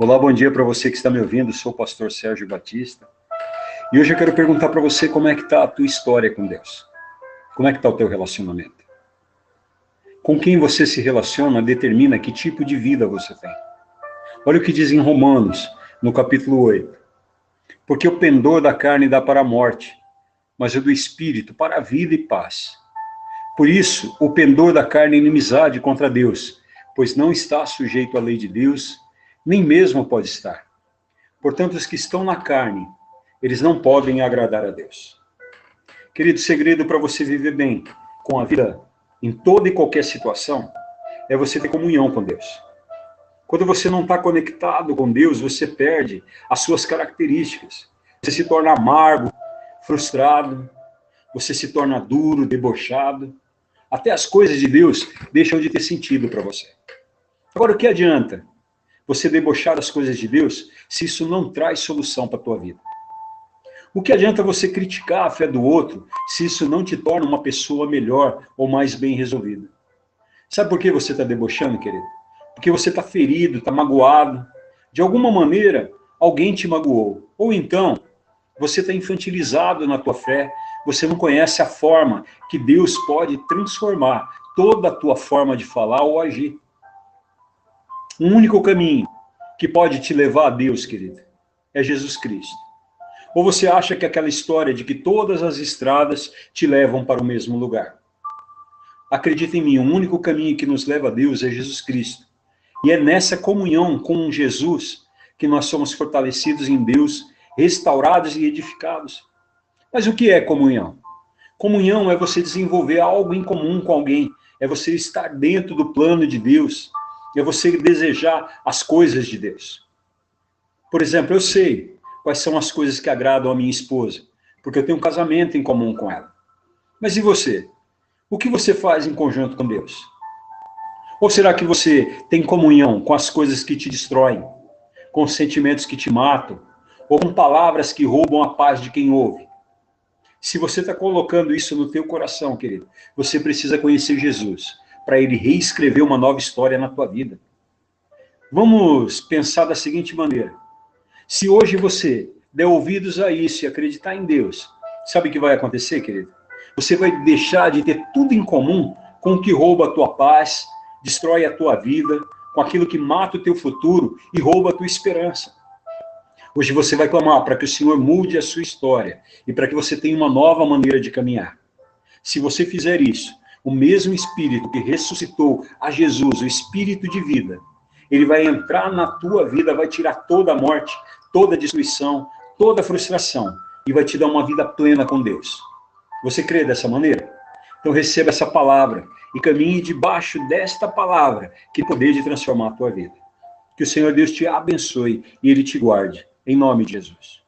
Olá, bom dia para você que está me ouvindo. Sou o pastor Sérgio Batista. E hoje eu quero perguntar para você como é que está a tua história com Deus. Como é que está o teu relacionamento? Com quem você se relaciona determina que tipo de vida você tem. Olha o que diz em Romanos, no capítulo 8. Porque o pendor da carne dá para a morte, mas o do espírito para a vida e paz. Por isso, o pendor da carne é inimizade contra Deus, pois não está sujeito à lei de Deus, nem mesmo pode estar. Portanto, os que estão na carne, eles não podem agradar a Deus. Querido, segredo para você viver bem com a vida em toda e qualquer situação é você ter comunhão com Deus. Quando você não está conectado com Deus, você perde as suas características. Você se torna amargo, frustrado, você se torna duro, debochado. Até as coisas de Deus deixam de ter sentido para você. Agora, o que adianta você debochar das coisas de Deus se isso não traz solução para a tua vida? O que adianta você criticar a fé do outro se isso não te torna uma pessoa melhor ou mais bem resolvida? Sabe por que você está debochando, querido? Porque você está ferido, está magoado. De alguma maneira, alguém te magoou. Ou então, você está infantilizado na tua fé, você não conhece a forma que Deus pode transformar toda a tua forma de falar ou agir. Um único caminho que pode te levar a Deus, querido, é Jesus Cristo. Ou você acha que aquela história de que todas as estradas te levam para o mesmo lugar? Acredita em mim, o único caminho que nos leva a Deus é Jesus Cristo. E é nessa comunhão com Jesus que nós somos fortalecidos em Deus, restaurados e edificados. Mas o que é comunhão? Comunhão é você desenvolver algo em comum com alguém, é você estar dentro do plano de Deus, é você desejar as coisas de Deus. Por exemplo, eu sei quais são as coisas que agradam a minha esposa, porque eu tenho um casamento em comum com ela. Mas e você? O que você faz em conjunto com Deus? Ou será que você tem comunhão com as coisas que te destroem, com sentimentos que te matam, ou com palavras que roubam a paz de quem ouve? Se você está colocando isso no teu coração, querido, você precisa conhecer Jesus para ele reescrever uma nova história na tua vida. Vamos pensar da seguinte maneira. Se hoje você der ouvidos a isso e acreditar em Deus, sabe o que vai acontecer, querido? Você vai deixar de ter tudo em comum com o que rouba a tua paz, destrói a tua vida, com aquilo que mata o teu futuro e rouba a tua esperança. Hoje você vai clamar para que o Senhor mude a sua história e para que você tenha uma nova maneira de caminhar. Se você fizer isso, o mesmo Espírito que ressuscitou a Jesus, o Espírito de vida, ele vai entrar na tua vida, vai tirar toda a morte, toda a destruição, toda a frustração e vai te dar uma vida plena com Deus. Você crê dessa maneira? Então receba essa palavra e caminhe debaixo desta palavra que poder de transformar a tua vida. Que o Senhor Deus te abençoe e Ele te guarde. Em nome de Jesus.